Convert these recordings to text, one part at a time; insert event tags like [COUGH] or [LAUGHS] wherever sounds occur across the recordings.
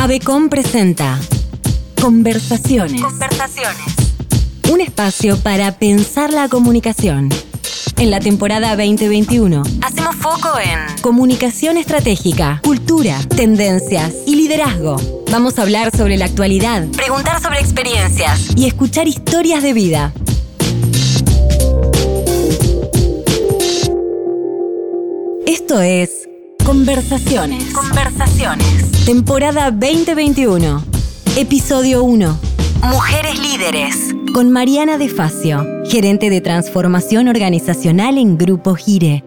Avecom presenta Conversaciones. Conversaciones. Un espacio para pensar la comunicación. En la temporada 2021 Hacemos foco en Comunicación estratégica, cultura, tendencias y liderazgo. Vamos a hablar sobre la actualidad preguntar sobre experiencias. y escuchar historias de vida. Esto es Conversaciones, Conversaciones. temporada 2021, episodio 1, Mujeres líderes. con Mariana De Facio, gerente de transformación organizacional en Grupo Gire.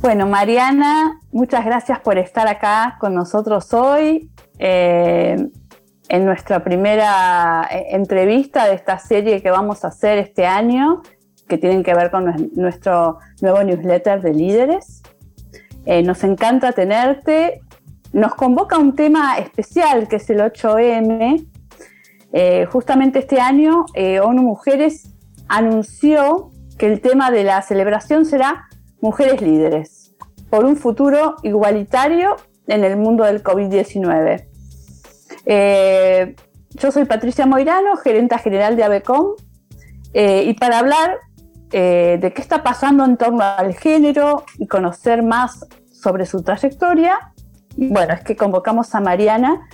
Bueno, Mariana, muchas gracias por estar acá con nosotros hoy eh, en nuestra primera eh, entrevista de esta serie que vamos a hacer este año, que tienen que ver con nues- nuestro nuevo newsletter de líderes. Eh, nos encanta tenerte. Nos convoca un tema especial que es el 8M. Eh, justamente este año, ONU Mujeres anunció que el tema de la celebración será Mujeres líderes por un futuro igualitario en el mundo del COVID-19. Eh, yo soy Patricia Moirano, gerenta general de ABECOM, eh, y para hablar eh, de qué está pasando en torno al género y conocer más sobre su trayectoria, bueno, es que convocamos a Mariana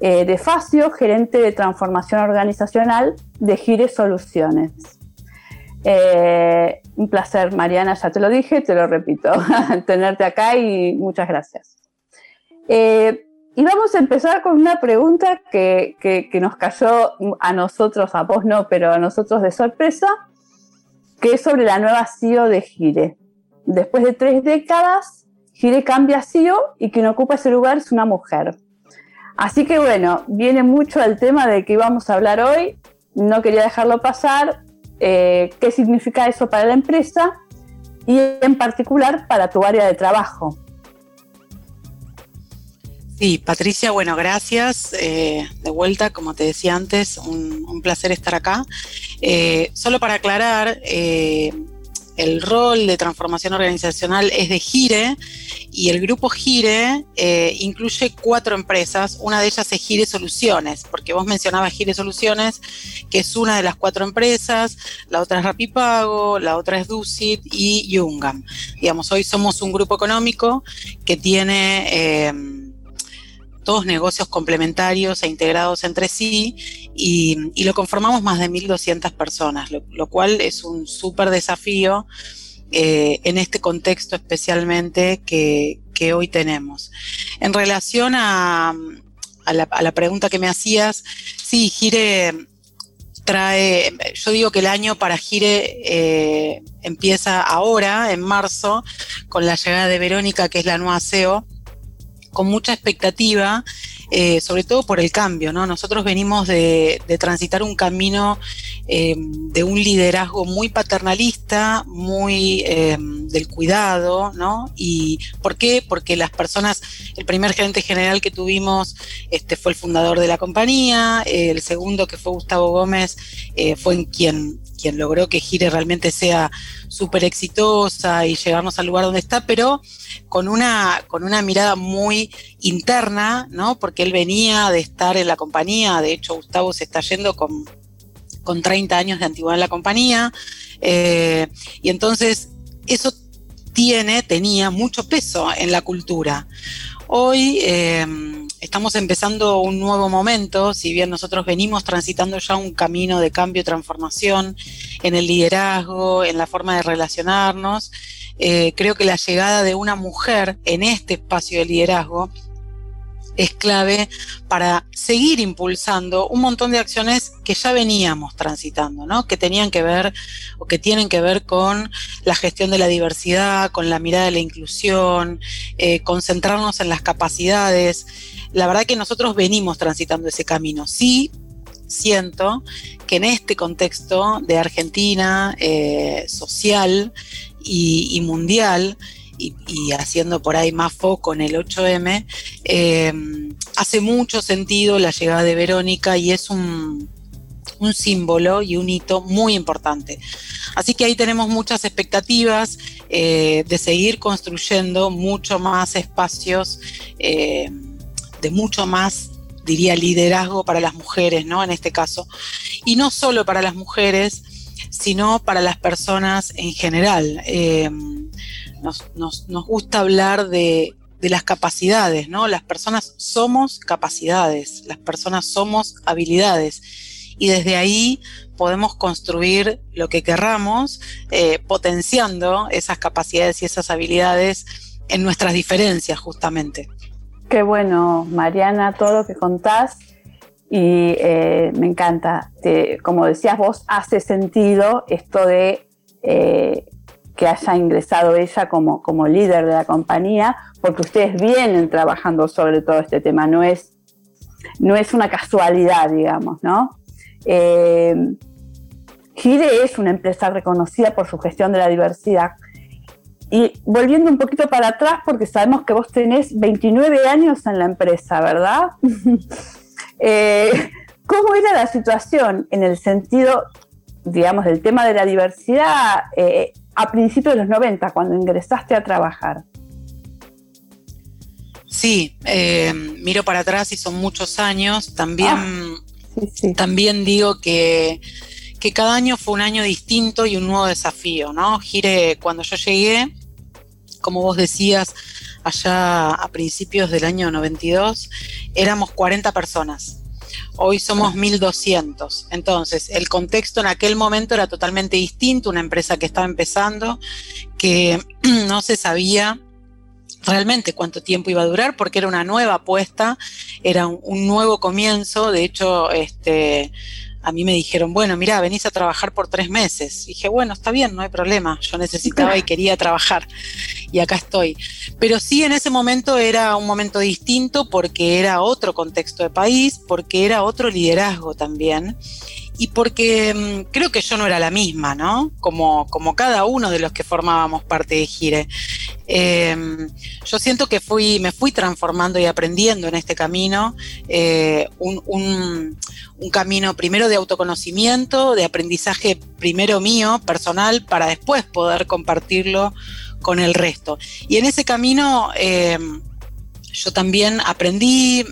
de Facio, gerente de transformación organizacional de Gire Soluciones. Un placer, Mariana, ya te lo dije, te lo repito, [LAUGHS] tenerte acá y muchas gracias. Y vamos a empezar con una pregunta que, que- nos cayó a nosotros, a vos no, pero a nosotros de sorpresa, que es sobre la nueva CEO de Gire. Después de tres décadas, Gire cambia CEO y quien ocupa ese lugar es una mujer. Así que bueno, viene mucho el tema de que íbamos a hablar hoy, no quería dejarlo pasar, eh, qué significa eso para la empresa y en particular para tu área de trabajo. Sí, Patricia, bueno, gracias. eh, de vuelta, como te decía antes, un, placer estar acá. Eh, solo para aclarar, eh, el rol de transformación organizacional es de Gire y el grupo Gire incluye cuatro empresas. Una de ellas es Gire Soluciones, porque vos mencionabas Gire Soluciones, que es una de las cuatro empresas. La otra es Rapipago, la otra es Ducit y Yungam. Digamos, hoy somos un grupo económico que tiene... todos negocios complementarios e integrados entre sí y, lo conformamos más de 1.200 personas, lo, lo cual es un súper desafío eh, en este contexto especialmente que, que hoy tenemos. En relación a, a, la, a la pregunta que me hacías, sí, Gire trae, yo digo que el año para Gire eh, empieza ahora, en marzo, con la llegada de Verónica, que es la nueva CEO, con mucha expectativa, eh, sobre todo por el cambio, ¿no? Nosotros venimos de, de transitar un camino eh, de un liderazgo muy paternalista, muy eh, del cuidado, ¿no? ¿Y por qué? Porque las personas, el primer gerente general que tuvimos este, fue el fundador de la compañía, el segundo que fue Gustavo Gómez eh, fue en quien, quien logró que Gire realmente sea súper exitosa y llegarnos al lugar donde está, pero con una, con una mirada muy interna, ¿no? Porque él venía de estar en la compañía, de hecho Gustavo se está yendo con, con 30 años de antigüedad en la compañía, eh, y entonces eso tiene, tenía mucho peso en la cultura. Hoy eh, estamos empezando un nuevo momento, si bien nosotros venimos transitando ya un camino de cambio y transformación en el liderazgo, en la forma de relacionarnos, eh, creo que la llegada de una mujer en este espacio de liderazgo es clave para seguir impulsando un montón de acciones que ya veníamos transitando, ¿no? Que tenían que ver o que tienen que ver con la gestión de la diversidad, con la mirada de la inclusión, eh, concentrarnos en las capacidades. La verdad que nosotros venimos transitando ese camino. Sí, siento que en este contexto de Argentina eh, social y, y mundial, y, haciendo por ahí más foco en el 8M, eh, hace mucho sentido la llegada de Verónica y es un, un símbolo y un hito muy importante. Así que ahí tenemos muchas expectativas eh, de seguir construyendo mucho más espacios, eh, de mucho más, diría, liderazgo para las mujeres, ¿no? En este caso. Y no solo para las mujeres, sino para las personas en general. Eh, nos, gusta hablar de, de las capacidades, ¿no? Las personas somos capacidades, las personas somos habilidades y desde ahí podemos construir lo que querramos, eh, potenciando esas capacidades y esas habilidades en nuestras diferencias justamente. Qué bueno, Mariana, todo lo que contás y eh, me encanta. como decías vos, hace sentido esto de eh, que haya ingresado ella como, como líder de la compañía, porque ustedes vienen trabajando sobre todo este tema, no es, no es una casualidad, digamos, ¿no? Eh, Gire es una empresa reconocida por su gestión de la diversidad. Y volviendo un poquito para atrás, porque sabemos que vos tenés 29 años en la empresa, ¿verdad? [LAUGHS] Eh, ¿Cómo era la situación en el sentido, digamos, del tema de la diversidad eh, a principios de los 90, cuando ingresaste a trabajar? Sí, eh, miro para atrás y son muchos años. También ah. También digo que, cada año fue un año distinto y un nuevo desafío, ¿no? Gire, cuando yo llegué, como vos decías, allá a principios del año 92, éramos 40 personas. Hoy somos 1.200. Entonces, el contexto en aquel momento era totalmente distinto, una empresa que estaba empezando, que [CLEARS THROAT] no se sabía realmente cuánto tiempo iba a durar, porque era una nueva apuesta, era un, nuevo comienzo. De hecho, este, a mí me dijeron, bueno, mira, venís a trabajar por tres meses. dije, bueno, está bien, no hay problema. Yo necesitaba y quería trabajar. Y acá estoy. Pero sí, en ese momento era un momento distinto porque era otro contexto de país, porque era otro liderazgo también y porque mm, creo que yo no era la misma, ¿no? Como, como cada uno de los que formábamos parte de Gire. Em, yo siento que fui, me fui transformando y aprendiendo en este camino, eh, un, un, camino primero de autoconocimiento, de aprendizaje primero mío, personal, para después poder compartirlo con el resto. Y en ese camino em, yo también aprendí,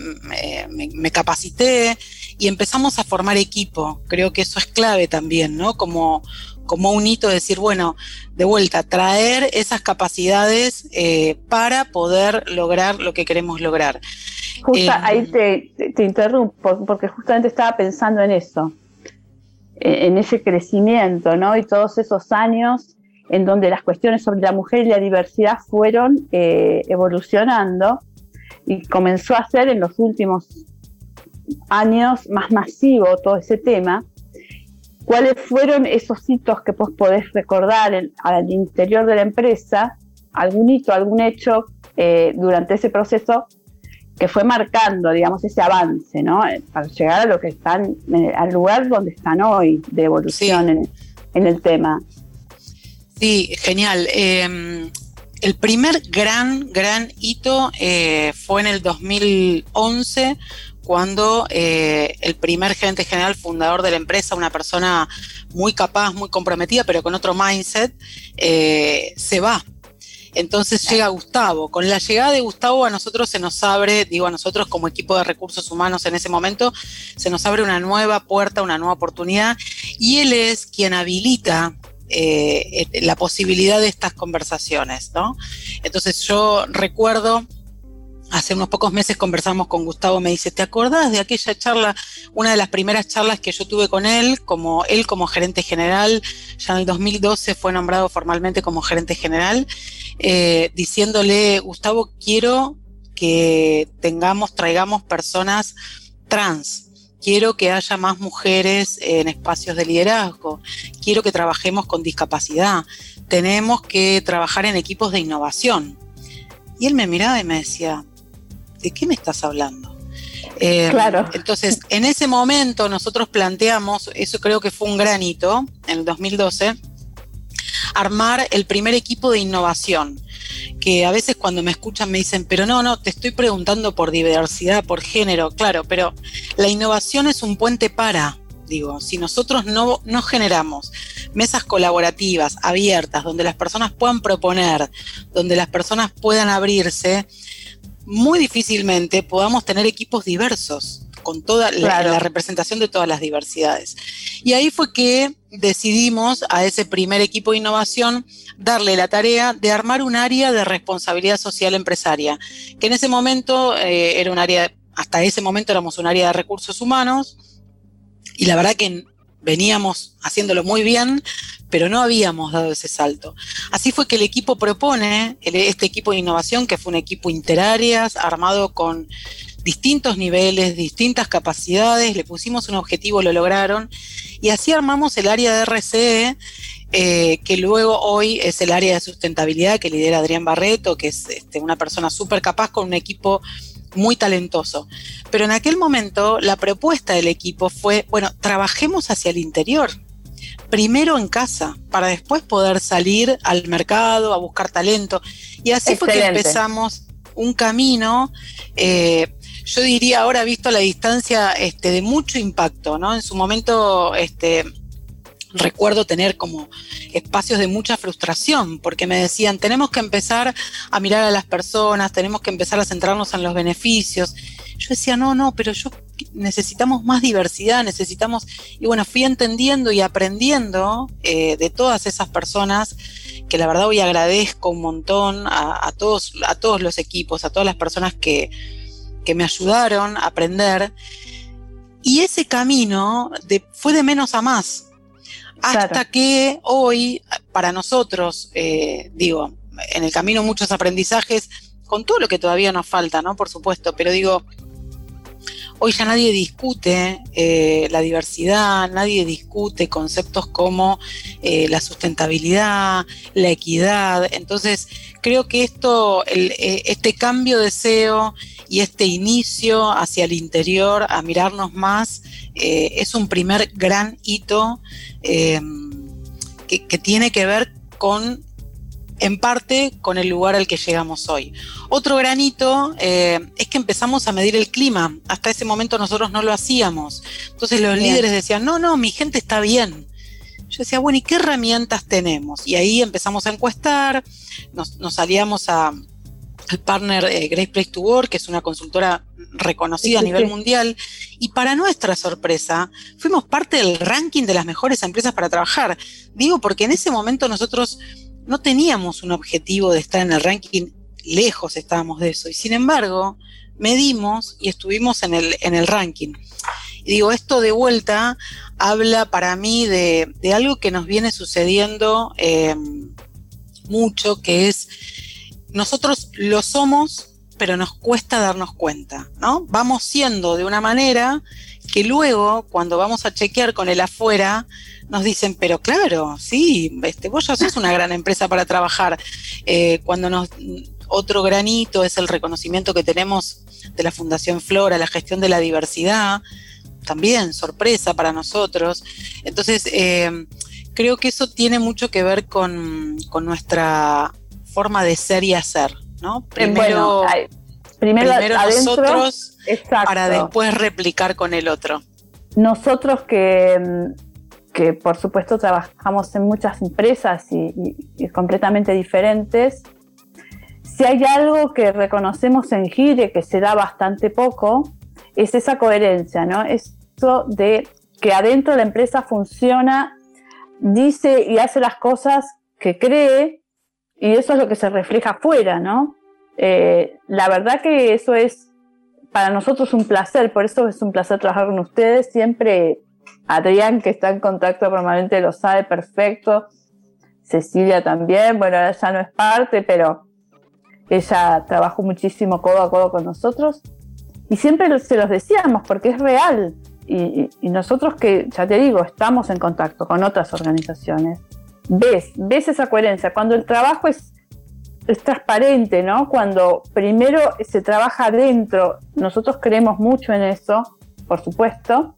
me capacité, y empezamos a formar equipo. Creo que eso es clave también, ¿no? Como, como un hito de decir, bueno, de vuelta, traer esas capacidades eh, para poder lograr lo que queremos lograr. Justo ahí em, te, te, interrumpo, porque justamente estaba pensando en eso, en ese crecimiento, ¿no? Y todos esos años en donde las cuestiones sobre la mujer y la diversidad fueron eh, evolucionando y comenzó a ser en los últimos años más masivo todo ese tema, ¿cuáles fueron esos hitos que vos podés recordar al interior de la empresa? ¿Algún hito, algún hecho eh, durante ese proceso que fue marcando, digamos, ese avance, ¿no? Para llegar a lo que están, eh, al lugar donde están hoy de evolución en, el tema. Sí, genial. Em, el primer gran, gran hito eh, fue en el 2011 cuando eh, el primer gerente general fundador de la empresa, una persona muy capaz, muy comprometida, pero con otro mindset, eh, se va. Entonces llega Gustavo. Con la llegada de Gustavo a nosotros se nos abre, digo a nosotros como equipo de recursos humanos en ese momento, se nos abre una nueva puerta, una nueva oportunidad, y él es quien habilita eh, la posibilidad de estas conversaciones, ¿no? Entonces yo recuerdo Hace unos pocos meses conversamos con Gustavo, me dice, ¿te acordás de aquella charla, una de las primeras charlas que yo tuve con él, como él como gerente general, ya en el 2012 fue nombrado formalmente como gerente general, eh, diciéndole, Gustavo, quiero que tengamos, traigamos personas trans, quiero que haya más mujeres en espacios de liderazgo, quiero que trabajemos con discapacidad, tenemos que trabajar en equipos de innovación. Y él me miraba y me decía, ¿de qué me estás hablando? Eh, claro. Entonces, en ese momento nosotros planteamos, eso creo que fue un granito, en el 2012, armar el primer equipo de innovación, que a veces cuando me escuchan me dicen, pero no, no, te estoy preguntando por diversidad, por género, claro, pero la innovación es un puente para, Digo, si nosotros no, no generamos mesas colaborativas, abiertas, donde las personas puedan proponer, donde las personas puedan abrirse, muy difícilmente podamos tener equipos diversos con toda la, representación de todas las diversidades. Y ahí fue que decidimos a ese primer equipo de innovación darle la tarea de armar un área de responsabilidad social empresaria, que en ese momento eh, era un área, hasta ese momento éramos un área de recursos humanos, y la verdad que veníamos haciéndolo muy bien, pero no habíamos dado ese salto. Así fue que el equipo propone, este equipo de innovación, que fue un equipo interáreas, armado con distintos niveles, distintas capacidades, le pusimos un objetivo, lo lograron, y así armamos el área de RCE, eh, que luego hoy es el área de sustentabilidad que lidera Adrián Barreto, que es este, una persona súper capaz con un equipo muy talentoso. Pero en aquel momento la propuesta del equipo fue, bueno, trabajemos hacia el interior, primero en casa, para después poder salir al mercado a buscar talento. Y así fue que empezamos un camino eh, yo diría ahora visto la distancia este, de mucho impacto, ¿no? En su momento, este, recuerdo tener como espacios de mucha frustración, porque me decían, tenemos que empezar a mirar a las personas, tenemos que empezar a centrarnos en los beneficios. Yo decía, no, no, pero yo necesitamos más diversidad, necesitamos, y bueno, fui entendiendo y aprendiendo eh, de todas esas personas que la verdad hoy agradezco un montón a, todos, a todos los equipos, a todas las personas que, que me ayudaron a aprender. Y ese camino fue de menos a más. Hasta que hoy, para nosotros, eh, digo, en el camino muchos aprendizajes, con todo lo que todavía nos falta, ¿no? Por supuesto, pero digo, hoy ya nadie discute eh, la diversidad, nadie discute conceptos como eh, la sustentabilidad, la equidad. Entonces, creo que esto, este cambio de SEO y este inicio hacia el interior, a mirarnos más, eh, es un primer gran hito eh, que, tiene que ver con, en parte, con el lugar al que llegamos hoy. Otro gran hito eh, es que empezamos a medir el clima. Hasta ese momento nosotros no lo hacíamos. Entonces los líderes decían, no, no, mi gente está bien. Yo decía, bueno, ¿y qué herramientas tenemos? Y ahí empezamos a encuestar, nos, nos salíamos a, el partner eh, Great Place to Work, que es una consultora reconocida a nivel mundial, y para nuestra sorpresa, fuimos parte del ranking de las mejores empresas para trabajar. Digo porque en ese momento nosotros no teníamos un objetivo de estar en el ranking, lejos estábamos de eso, y sin embargo, medimos y estuvimos en el, en el ranking. Y digo, esto de vuelta habla para mí de, algo que nos viene sucediendo eh, mucho, que es nosotros lo somos, pero nos cuesta darnos cuenta, ¿no? Vamos siendo de una manera que luego, cuando vamos a chequear con el afuera, nos dicen, pero claro, sí, este, vos ya sos una gran empresa para trabajar. Eh, cuando nos, otro granito es el reconocimiento que tenemos de la Fundación Flora, la gestión de la diversidad, también sorpresa para nosotros. Entonces, eh, creo que eso tiene mucho que ver con, con nuestra forma de ser y hacer, ¿no? Primero, primero, nosotros para después replicar con el otro. Nosotros que, que por supuesto trabajamos en muchas empresas y, completamente diferentes, si hay algo que reconocemos en Gire que se da bastante poco, es esa coherencia, ¿no? Eso de que adentro la empresa funciona, dice y hace las cosas que cree y eso es lo que se refleja afuera, ¿no? Eh, la verdad que eso es para nosotros un placer, por eso es un placer trabajar con ustedes. Siempre Adrián, que está en contacto permanente, lo sabe perfecto. Cecilia también, bueno, ella ya no es parte, pero ella trabajó muchísimo codo a codo con nosotros. Y siempre se los decíamos, porque es real. y nosotros que, ya te digo, estamos en contacto con otras organizaciones, ves, ves esa coherencia. Cuando el trabajo es, es transparente, ¿no? Cuando primero se trabaja adentro, nosotros creemos mucho en eso, por supuesto,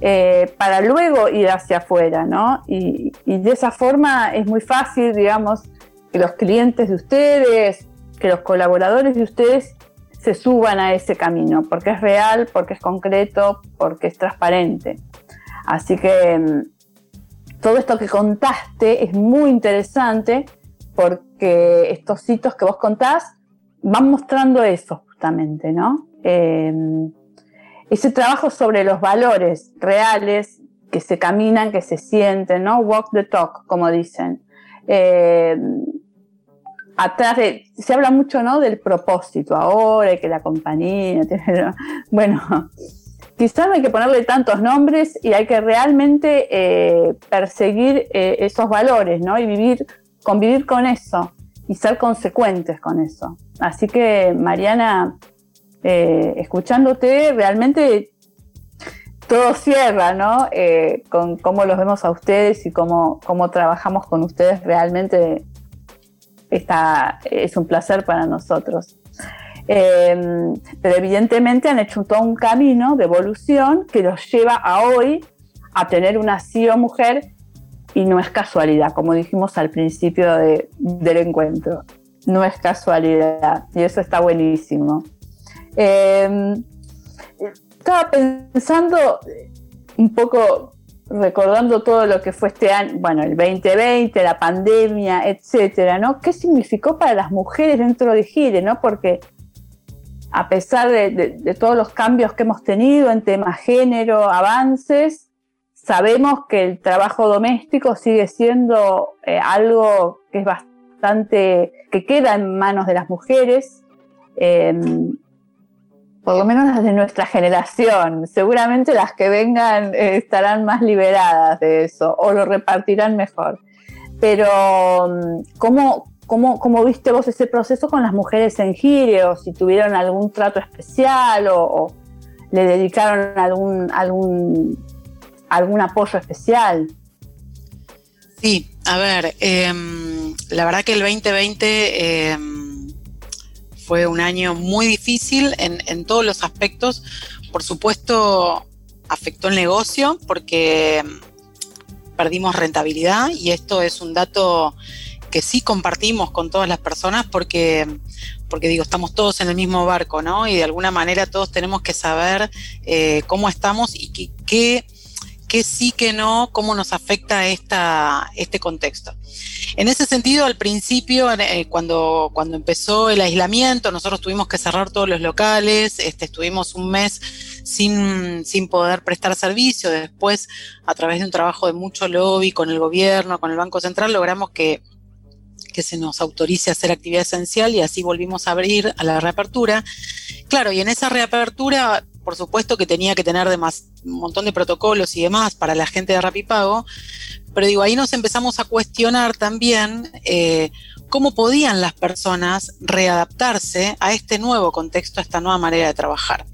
eh, para luego ir hacia afuera, ¿no? Y, y, de esa forma es muy fácil, digamos, que los clientes de ustedes, que los colaboradores de ustedes se suban a ese camino, porque es real, porque es concreto, porque es transparente. Así que mm, todo esto que contaste es muy interesante porque estos hitos que vos contás van mostrando eso justamente, ¿no? Eh, ese trabajo sobre los valores reales que se caminan, que se sienten, ¿no? Walk the talk, como dicen. Eh, atrás de, se habla mucho, ¿no? Del propósito ahora que la compañía, [LAUGHS] bueno, quizás no hay que ponerle tantos nombres y hay que realmente eh, perseguir esos valores, ¿no? Y vivir convivir con eso y ser consecuentes con eso. Así que, Mariana, eh, escuchándote, realmente todo cierra, ¿no? Eh, con cómo los vemos a ustedes y cómo, cómo trabajamos con ustedes, realmente está, es un placer para nosotros. Em, pero evidentemente han hecho todo un camino de evolución que los lleva a hoy a tener una CEO mujer y no es casualidad, como dijimos al principio del encuentro. No es casualidad y eso está buenísimo. Em, estaba pensando un poco, recordando todo lo que fue este año, bueno, el 2020, la pandemia, etcétera, ¿no? ¿Qué significó para las mujeres dentro de Gire, ¿no? Porque a pesar de todos los cambios que hemos tenido en temas género, avances, sabemos que el trabajo doméstico sigue siendo eh, algo que es bastante, que queda en manos de las mujeres, em, por lo menos las de nuestra generación. Seguramente las que vengan eh, estarán más liberadas de eso o lo repartirán mejor. Pero, em, ¿cómo, cómo, viste vos ese proceso con las mujeres en Gire? O si tuvieron algún trato especial o, le dedicaron algún, algún algún apoyo especial. Sí, a ver, em, la verdad que el 2020 em, fue un año muy difícil en, todos los aspectos. Por supuesto, afectó el negocio porque em, perdimos rentabilidad y esto es un dato que sí compartimos con todas las personas porque, porque digo, estamos todos en el mismo barco, ¿no? Y de alguna manera todos tenemos que saber eh, cómo estamos y qué qué sí, qué no, cómo nos afecta esta, este contexto. En ese sentido, al principio, eh, cuando, cuando empezó el aislamiento, nosotros tuvimos que cerrar todos los locales, este, estuvimos un mes sin, sin poder prestar servicio. Después, a través de un trabajo de mucho lobby con el gobierno, con el Banco Central, logramos que, que se nos autorice a hacer actividad esencial y así volvimos a abrir a la reapertura. Claro, y en esa reapertura por supuesto que tenía que tener un montón de protocolos y demás para la gente de Rapipago, pero digo, ahí nos empezamos a cuestionar también eh, cómo podían las personas readaptarse a este nuevo contexto, a esta nueva manera de trabajar.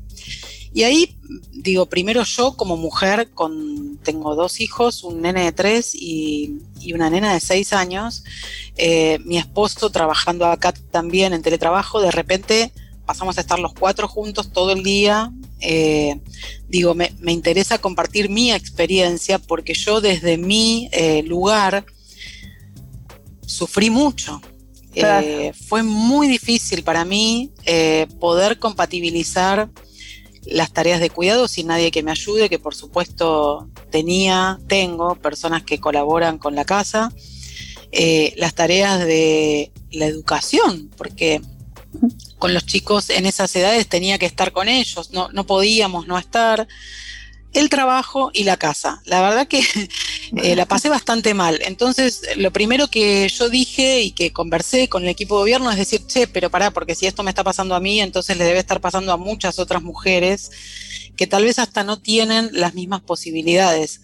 Y ahí, digo, primero yo como mujer, con, tengo dos hijos, un nene de tres y, una nena de seis años, eh, mi esposo trabajando acá también en teletrabajo, de repente pasamos a estar los cuatro juntos todo el día. Eh, digo, me, interesa compartir mi experiencia porque yo desde mi eh, lugar sufrí mucho. Eh, fue muy difícil para mí poder compatibilizar las tareas de cuidado sin nadie que me ayude, que por supuesto tenía, tengo personas que colaboran con la casa, las tareas de la educación, porque con los chicos en esas edades tenía que estar con ellos, no, no podíamos no estar. El trabajo y la casa. La verdad que [LAUGHS] eh, la pasé bastante mal. Entonces, lo primero que yo dije y que conversé con el equipo de gobierno es decir, che, pero pará, porque si esto me está pasando a mí, entonces le debe estar pasando a muchas otras mujeres que tal vez hasta no tienen las mismas posibilidades.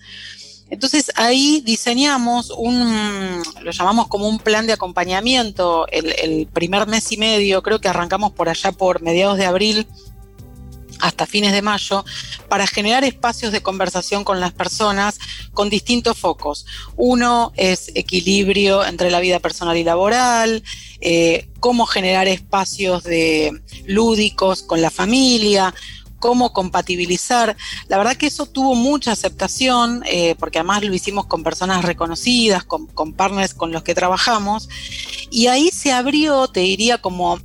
Entonces ahí diseñamos un, lo llamamos como un plan de acompañamiento el, primer mes y medio, creo que arrancamos por allá por mediados de abril hasta fines de mayo, para generar espacios de conversación con las personas con distintos focos. Uno es equilibrio entre la vida personal y laboral, eh, cómo generar espacios de lúdicos con la familia, cómo compatibilizar. La verdad que eso tuvo mucha aceptación, eh, porque además lo hicimos con personas reconocidas, con, partners con los que trabajamos, y ahí se abrió, te diría, como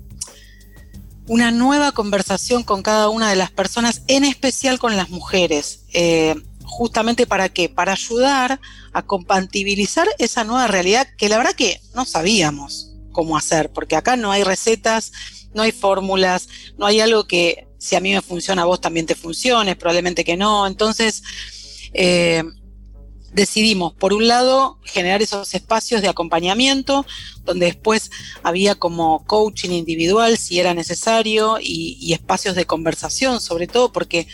una nueva conversación con cada una de las personas, en especial con las mujeres. Eh, justamente para qué? Para ayudar a compatibilizar esa nueva realidad que la verdad que no sabíamos cómo hacer, porque acá no hay recetas, no hay fórmulas, no hay algo que si a mí me funciona a vos también te funcione, probablemente que no. Entonces, eh, decidimos, por un lado, generar esos espacios de acompañamiento, donde después había como coaching individual si era necesario y, espacios de conversación, sobre todo porque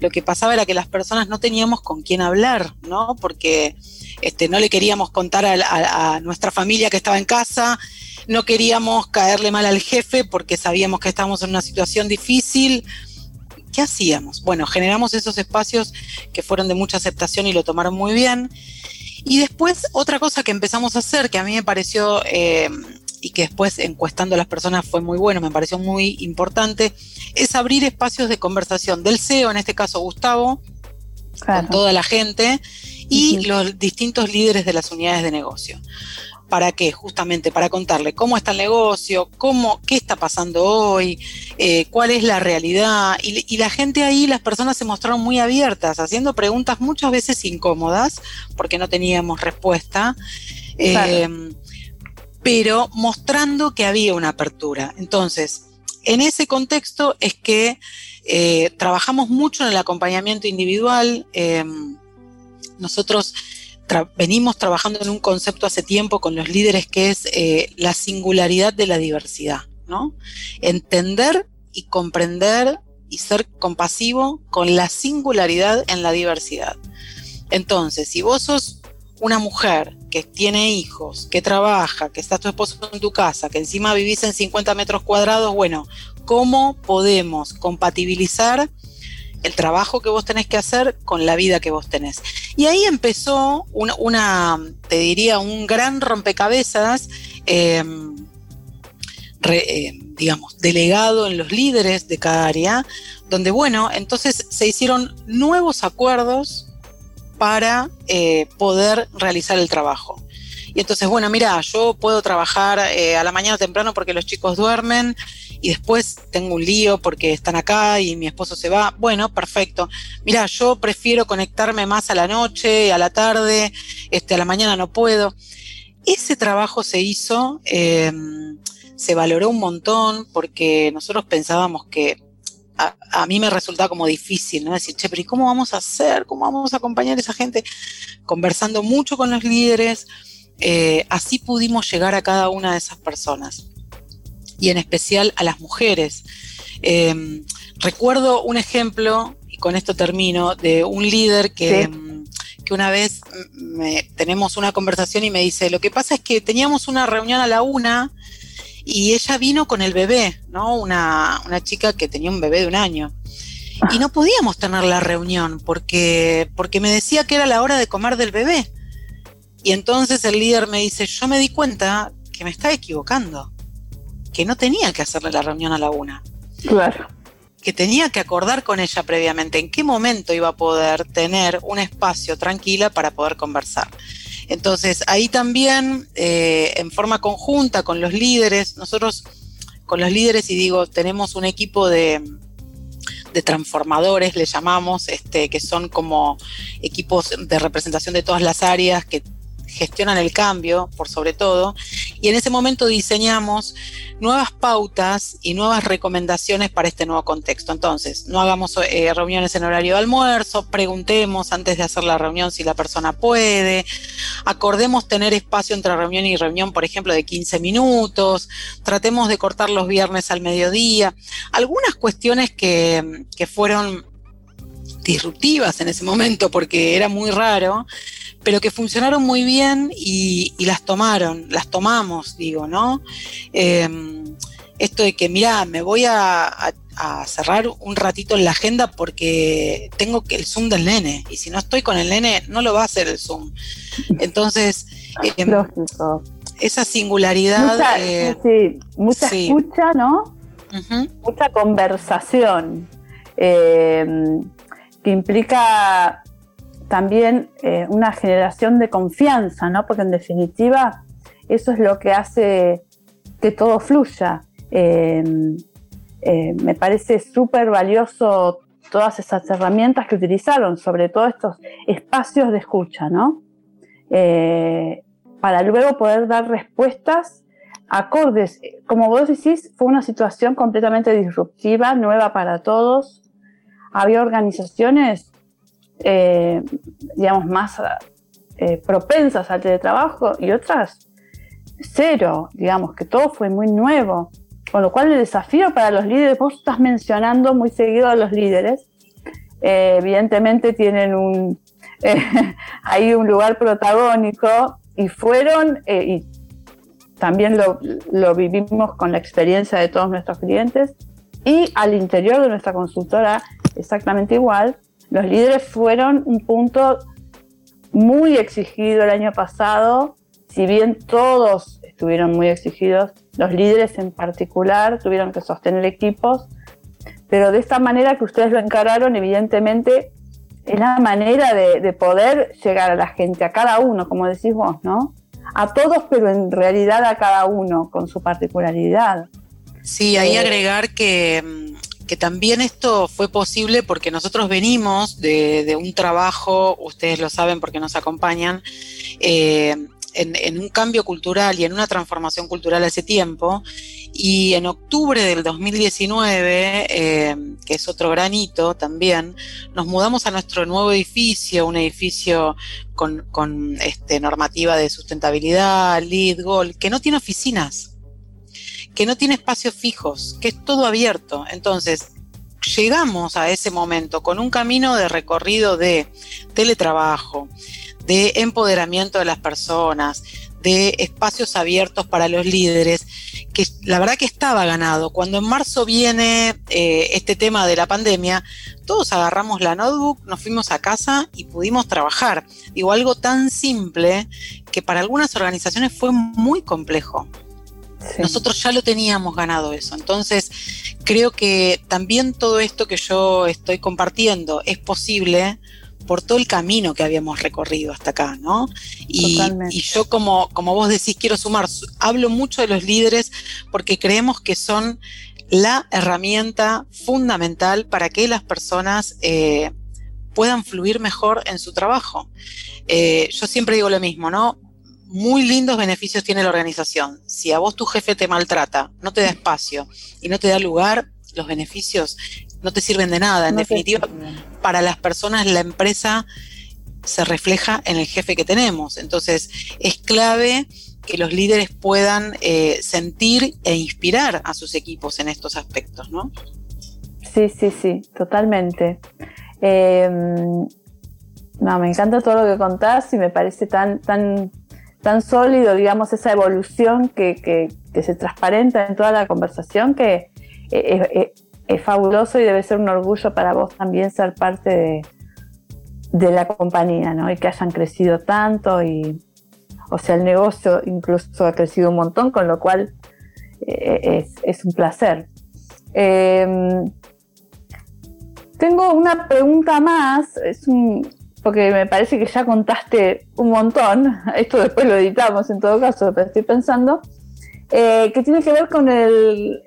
lo que pasaba era que las personas no teníamos con quién hablar, ¿no? Porque este, no le queríamos contar a, a nuestra familia que estaba en casa, no queríamos caerle mal al jefe porque sabíamos que estábamos en una situación difícil ¿Qué hacíamos? Bueno, generamos esos espacios que fueron de mucha aceptación y lo tomaron muy bien. Y después otra cosa que empezamos a hacer, que a mí me pareció, eh, y que después encuestando a las personas fue muy bueno, me pareció muy importante, es abrir espacios de conversación del CEO, en este caso Gustavo, con toda la gente, y los distintos líderes de las unidades de negocio. ¿Para qué? Justamente para contarle cómo está el negocio, cómo, qué está pasando hoy, eh, cuál es la realidad. Y, la gente ahí, las personas se mostraron muy abiertas, haciendo preguntas muchas veces incómodas, porque no teníamos respuesta, em, pero mostrando que había una apertura. Entonces, en ese contexto es que eh, trabajamos mucho en el acompañamiento individual. Em, venimos trabajando en un concepto hace tiempo con los líderes que es eh, la singularidad de la diversidad, ¿no? Entender y comprender y ser compasivo con la singularidad en la diversidad. Entonces, si vos sos una mujer que tiene hijos, que trabaja, que está tu esposo en tu casa, que encima vivís en 50 metros cuadrados, bueno, ¿cómo podemos compatibilizar el trabajo que vos tenés que hacer con la vida que vos tenés. Y ahí empezó una, te diría, un gran rompecabezas, em, em, digamos, delegado en los líderes de cada área, donde, bueno, entonces se hicieron nuevos acuerdos para eh, poder realizar el trabajo. Y entonces, bueno, mira, yo puedo trabajar eh, a la mañana temprano porque los chicos duermen y después tengo un lío porque están acá y mi esposo se va, bueno, perfecto. Mira, yo prefiero conectarme más a la noche, a la tarde, este, a la mañana no puedo. Ese trabajo se hizo, em, se valoró un montón porque nosotros pensábamos que a, mí me resultaba como difícil, ¿no? Decir, che, pero ¿y cómo vamos a hacer? ¿Cómo vamos a acompañar a esa gente? Conversando mucho con los líderes, eh, así pudimos llegar a cada una de esas personas y en especial a las mujeres. Em, recuerdo un ejemplo, y con esto termino, de un líder que, em, que una vez tenemos una conversación y me dice, lo que pasa es que teníamos una reunión a la una y ella vino con el bebé, ¿no? Una, una chica que tenía un bebé de un año. Y no podíamos tener la reunión porque, porque me decía que era la hora de comer del bebé. Y entonces el líder me dice, yo me di cuenta que me estaba equivocando que no tenía que hacerle la reunión a la una. Claro. Que tenía que acordar con ella previamente en qué momento iba a poder tener un espacio tranquila para poder conversar. Entonces, ahí también, eh, en forma conjunta con los líderes, nosotros con los líderes, y digo, tenemos un equipo de, de transformadores, le llamamos, este, que son como equipos de representación de todas las áreas que gestionan el cambio, por sobre todo, y en ese momento diseñamos nuevas pautas y nuevas recomendaciones para este nuevo contexto. Entonces, no hagamos eh, reuniones en horario de almuerzo, preguntemos antes de hacer la reunión si la persona puede, acordemos tener espacio entre reunión y reunión, por ejemplo, de 15 minutos, tratemos de cortar los viernes al mediodía, algunas cuestiones que, que fueron disruptivas en ese momento porque era muy raro, pero que funcionaron muy bien y, las tomaron, las tomamos, digo, ¿no? Em, esto de que, mira, me voy a, cerrar un ratito en la agenda porque tengo que el Zoom del nene, y si no estoy con el nene, no lo va a hacer el Zoom. Entonces, em, esa singularidad... Mucha, eh, sí, mucha escucha, ¿no? Mucha conversación. Em, que implica también eh, una generación de confianza, ¿no? Porque en definitiva eso es lo que hace que todo fluya. Eh, eh, me parece súper valioso todas esas herramientas que utilizaron, sobre todo estos espacios de escucha, ¿no? Eh, para luego poder dar respuestas acordes. Como vos decís, fue una situación completamente disruptiva, nueva para todos. Había organizaciones, eh, digamos, más eh, propensas al teletrabajo y otras cero, digamos, que todo fue muy nuevo. Con lo cual el desafío para los líderes, vos estás mencionando muy seguido a los líderes, eh, evidentemente tienen un, [LAUGHS] hay un lugar protagónico y fueron, y también lo, lo, vivimos con la experiencia de todos nuestros clientes y al interior de nuestra consultora exactamente igual, los líderes fueron un punto muy exigido el año pasado, si bien todos estuvieron muy exigidos, los líderes en particular tuvieron que sostener equipos, pero de esta manera que ustedes lo encararon, evidentemente es la manera de, de poder llegar a la gente, a cada uno, como decís vos, ¿no? A todos, pero en realidad a cada uno con su particularidad. Sí, ahí eh, agregar que que también esto fue posible porque nosotros venimos de, un trabajo, ustedes lo saben porque nos acompañan, eh, en, un cambio cultural y en una transformación cultural hace tiempo. Y en octubre del 2019, eh, que es otro granito también, nos mudamos a nuestro nuevo edificio, un edificio con, con este, normativa de sustentabilidad, LEED, GOL, que no tiene oficinas que no tiene espacios fijos, que es todo abierto. Entonces, llegamos a ese momento con un camino de recorrido de teletrabajo, de empoderamiento de las personas, de espacios abiertos para los líderes, que la verdad que estaba ganado. Cuando en marzo viene eh, este tema de la pandemia, todos agarramos la notebook, nos fuimos a casa y pudimos trabajar. Digo, algo tan simple que para algunas organizaciones fue muy complejo. Nosotros ya lo teníamos ganado eso. Entonces, creo que también todo esto que yo estoy compartiendo es posible por todo el camino que habíamos recorrido hasta acá, ¿no? Y, y, yo como, como vos decís, quiero sumar, hablo mucho de los líderes porque creemos que son la herramienta fundamental para que las personas eh, puedan fluir mejor en su trabajo. Eh, yo siempre digo lo mismo, ¿no? Muy lindos beneficios tiene la organización. Si a vos tu jefe te maltrata, no te da espacio y no te da lugar, los beneficios no te sirven de nada. En definitiva, para las personas la empresa se refleja en el jefe que tenemos. Entonces, es clave que los líderes puedan eh, sentir e inspirar a sus equipos en estos aspectos, ¿no? Sí, sí, sí, totalmente. Em, no, me encanta todo lo que contás y me parece tan, tan tan sólido, digamos, esa evolución que, se transparenta en toda la conversación, que es, fabuloso y debe ser un orgullo para vos también ser parte de, la compañía, ¿no? Y que hayan crecido tanto y, o sea, el negocio incluso ha crecido un montón, con lo cual eh, es, un placer. Em, tengo una pregunta más, es un, porque me parece que ya contaste un montón, [LAUGHS] esto después lo editamos en todo caso, pero estoy pensando, eh, que tiene que ver con el,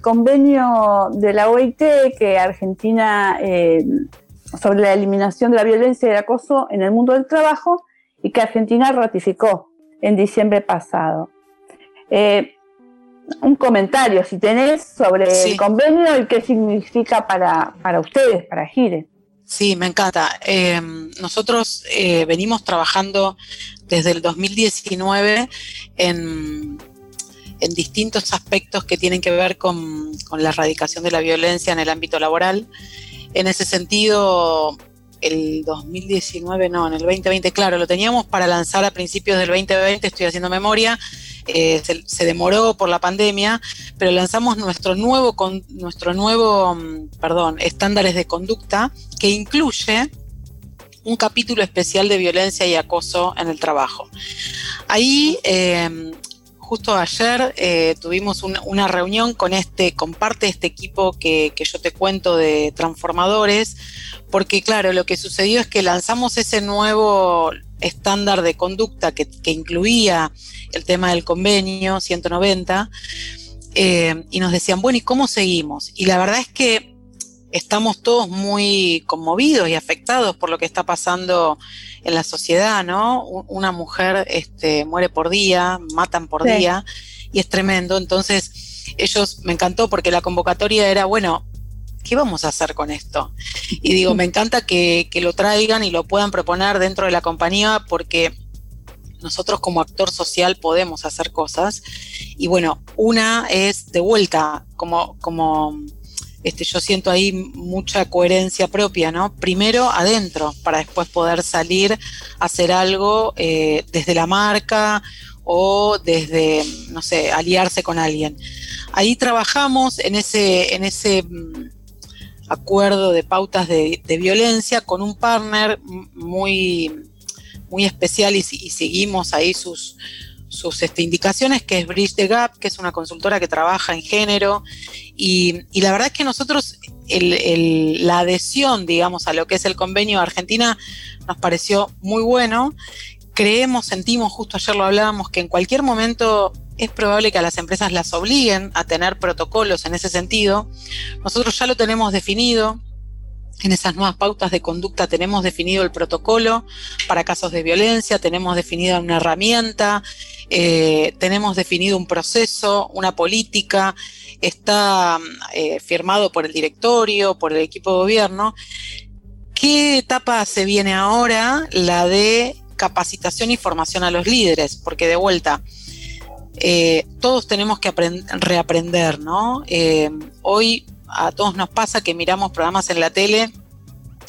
convenio de la OIT que Argentina, eh, sobre la eliminación de la violencia y el acoso en el mundo del trabajo, y que Argentina ratificó en diciembre pasado. Eh, un comentario, si tenés, sobre el convenio y qué significa para, para ustedes, para Gire. Sí, me encanta. Eh, nosotros eh, venimos trabajando desde el 2019 en, en, distintos aspectos que tienen que ver con, la erradicación de la violencia en el ámbito laboral. En ese sentido, el 2019, no, en el 2020, claro, lo teníamos para lanzar a principios del 2020, estoy haciendo memoria, eh, se, demoró por la pandemia, pero lanzamos nuestro nuevo, con, nuestro nuevo mm, perdón, estándares de conducta que incluye un capítulo especial de violencia y acoso en el trabajo. Ahí, em, justo ayer eh, tuvimos una reunión con este, con parte de este equipo que, yo te cuento de transformadores, porque claro, lo que sucedió es que lanzamos ese nuevo estándar de conducta que, que incluía el tema del convenio 190, eh, y nos decían, bueno, ¿y cómo seguimos? Y la verdad es que estamos todos muy conmovidos y afectados por lo que está pasando en la sociedad, ¿no? Una mujer este, muere por día, matan por día, y es tremendo. Entonces, ellos me encantó porque la convocatoria era, bueno, ¿qué vamos a hacer con esto? Y digo, me encanta que, que lo traigan y lo puedan proponer dentro de la compañía porque nosotros como actor social podemos hacer cosas. Y bueno, una es de vuelta, como, como este, yo siento ahí mucha coherencia propia, ¿no? Primero adentro, para después poder salir a hacer algo eh, desde la marca o desde, no sé, aliarse con alguien. Ahí trabajamos en ese, en ese mm, acuerdo de pautas de, violencia con un partner muy, muy especial y, y seguimos ahí sus, sus este, indicaciones, que es Bridge the Gap, que es una consultora que trabaja en género. Y, la verdad es que nosotros la adhesión, digamos, a lo que es el convenio de Argentina nos pareció muy bueno. Creemos, sentimos, justo ayer lo hablábamos, que en cualquier momento es probable que a las empresas las obliguen a tener protocolos en ese sentido. Nosotros ya lo tenemos definido, en esas nuevas pautas de conducta tenemos definido el protocolo para casos de violencia, tenemos definida una herramienta, eh, tenemos definido un proceso, una política, está eh, firmado por el directorio, por el equipo de gobierno. ¿Qué etapa se viene ahora? La de capacitación y formación a los líderes, porque de vuelta, eh, todos tenemos que reaprender, ¿no? hoy a todos nos pasa que miramos programas en la tele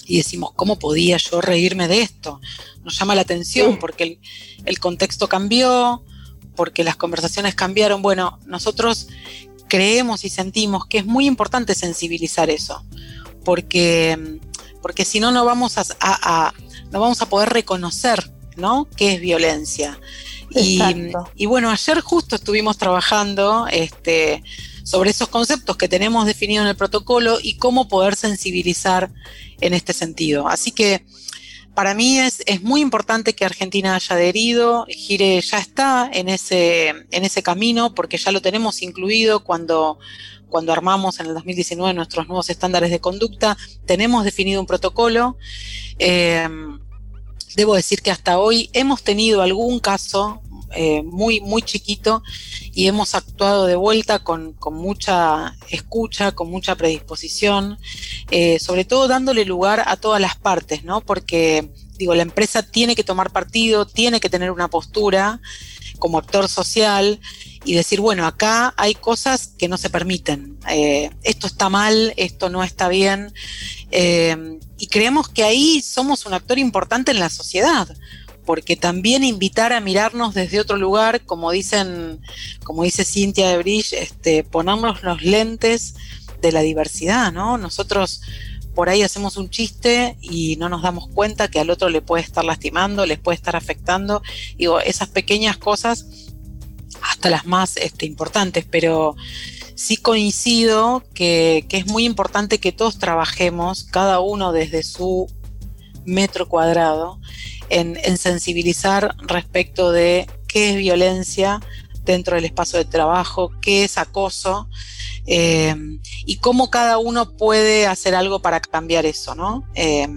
y decimos, ¿cómo podía yo reírme de esto? Nos llama la atención porque el, contexto cambió, porque las conversaciones cambiaron. Bueno, nosotros creemos y sentimos que es muy importante sensibilizar eso, porque, porque si no, no vamos a, no vamos a poder reconocer ¿no? qué es violencia. Y, y, bueno, ayer justo estuvimos trabajando este, sobre esos conceptos que tenemos definidos en el protocolo y cómo poder sensibilizar en este sentido. Así que para mí es, es muy importante que Argentina haya adherido, Gire ya está en ese, en ese camino porque ya lo tenemos incluido cuando cuando armamos en el 2019 nuestros nuevos estándares de conducta, tenemos definido un protocolo. Eh, debo decir que hasta hoy hemos tenido algún caso eh, muy, muy chiquito y hemos actuado de vuelta con, mucha escucha, con mucha predisposición, eh, sobre todo dándole lugar a todas las partes, ¿no? Porque, digo, la empresa tiene que tomar partido, tiene que tener una postura como actor social y decir, bueno, acá hay cosas que no se permiten, eh, esto está mal, esto no está bien, y creemos que ahí somos un actor importante en la sociedad porque también invitar a mirarnos desde otro lugar, como dicen, como dice Cintia de Bridge, este, ponernos los lentes de la diversidad, ¿no? Nosotros por ahí hacemos un chiste y no nos damos cuenta que al otro le puede estar lastimando, les puede estar afectando. Digo, esas pequeñas cosas, hasta las más este, importantes, pero sí coincido que, que, es muy importante que todos trabajemos, cada uno desde su metro cuadrado, en, sensibilizar respecto de qué es violencia dentro del espacio de trabajo, qué es acoso eh, y cómo cada uno puede hacer algo para cambiar eso, ¿no? Eh,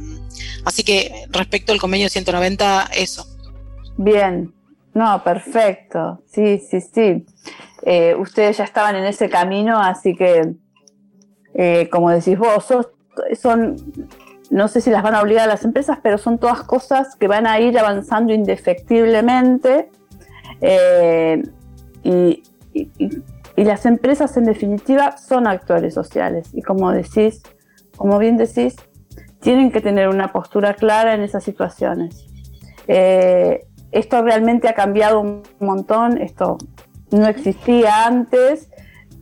así que respecto al convenio 190, eso. Bien, no, perfecto, sí, sí, sí. Eh, ustedes ya estaban en ese camino, así que, como decís vos, son no sé si las van a obligar a las empresas, pero son todas cosas que van a ir avanzando indefectiblemente. Eh, y, las empresas en definitiva son actores sociales. Y como decís, como bien decís, tienen que tener una postura clara en esas situaciones. Eh, esto realmente ha cambiado un montón, esto no existía antes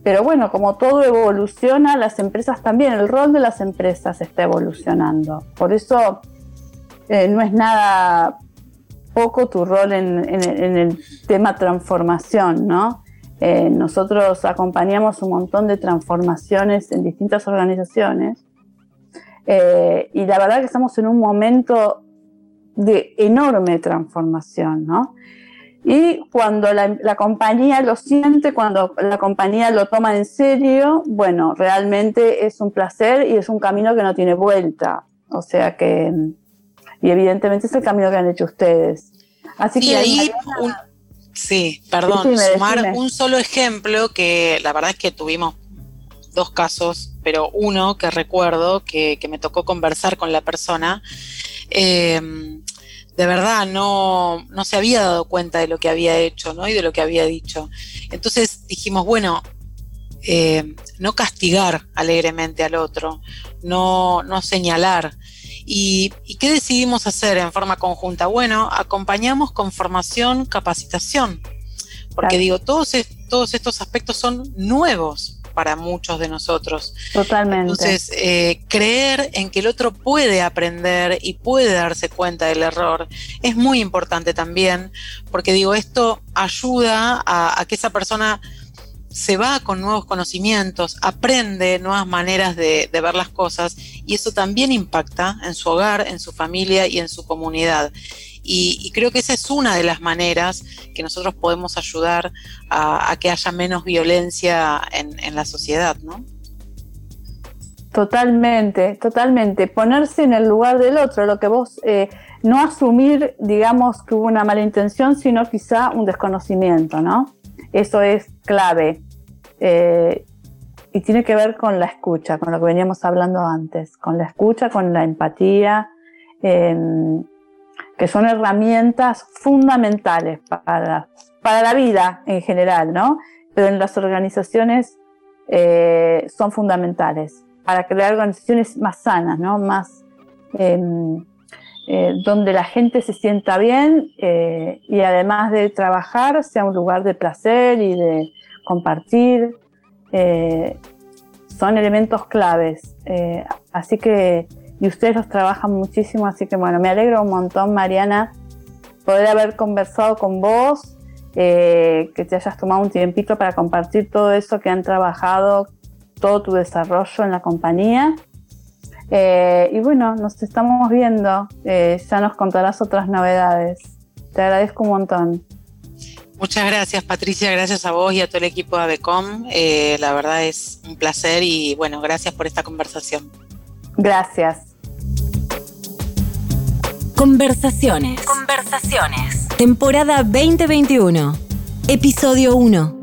pero bueno, como todo evoluciona, las empresas también, el rol de las empresas está evolucionando. Por eso eh, no es nada poco tu rol en, el tema transformación, ¿no? Eh, nosotros acompañamos un montón de transformaciones en distintas organizaciones eh, y la verdad que estamos en un momento de enorme transformación, ¿no? Y cuando la, compañía lo siente, cuando la compañía lo toma en serio, bueno, realmente es un placer y es un camino que no tiene vuelta. O sea que, y evidentemente es el camino que han hecho ustedes. Así que ahí, sí, perdón, sumar un solo ejemplo que la verdad es que tuvimos dos casos, pero uno que recuerdo que, que me tocó conversar con la persona. Eh, de verdad no, no se había dado cuenta de lo que había hecho ¿no? y de lo que había dicho. Entonces dijimos, bueno, eh, no castigar alegremente al otro, no, no señalar. ¿Y, qué decidimos hacer en forma conjunta? Bueno, acompañamos con formación, capacitación, porque digo, todos, todos estos aspectos son nuevos para muchos de nosotros. Totalmente. Entonces, eh, creer en que el otro puede aprender y puede darse cuenta del error es muy importante también, porque digo, esto ayuda a, que esa persona se va con nuevos conocimientos, aprende nuevas maneras de, ver las cosas y eso también impacta en su hogar, en su familia y en su comunidad. Y, creo que esa es una de las maneras que nosotros podemos ayudar a, que haya menos violencia en, la sociedad, ¿no? Totalmente, totalmente. Ponerse en el lugar del otro, lo que vos, eh, no asumir, digamos, que hubo una mala intención, sino quizá un desconocimiento, ¿no? Eso es clave. Eh, y tiene que ver con la escucha, con lo que veníamos hablando antes, con la escucha, con la empatía. Em, que son herramientas fundamentales para, para la vida en general, ¿no? Pero en las organizaciones eh, son fundamentales para crear organizaciones más sanas, ¿no? Más em, eh, donde la gente se sienta bien eh, y además de trabajar sea un lugar de placer y de compartir. son elementos claves. así que y ustedes los trabajan muchísimo, así que bueno, me alegro un montón, Mariana, poder haber conversado con vos, eh, que te hayas tomado un tiempito para compartir todo eso que han trabajado, todo tu desarrollo en la compañía. Eh, y bueno, nos estamos viendo, eh, ya nos contarás otras novedades. Te agradezco un montón. Muchas gracias Patricia, gracias a vos y a todo el equipo de ABECOM. la verdad es un placer y bueno, gracias por esta conversación. Gracias. Conversaciones. Conversaciones. Temporada 2021. Episodio 1.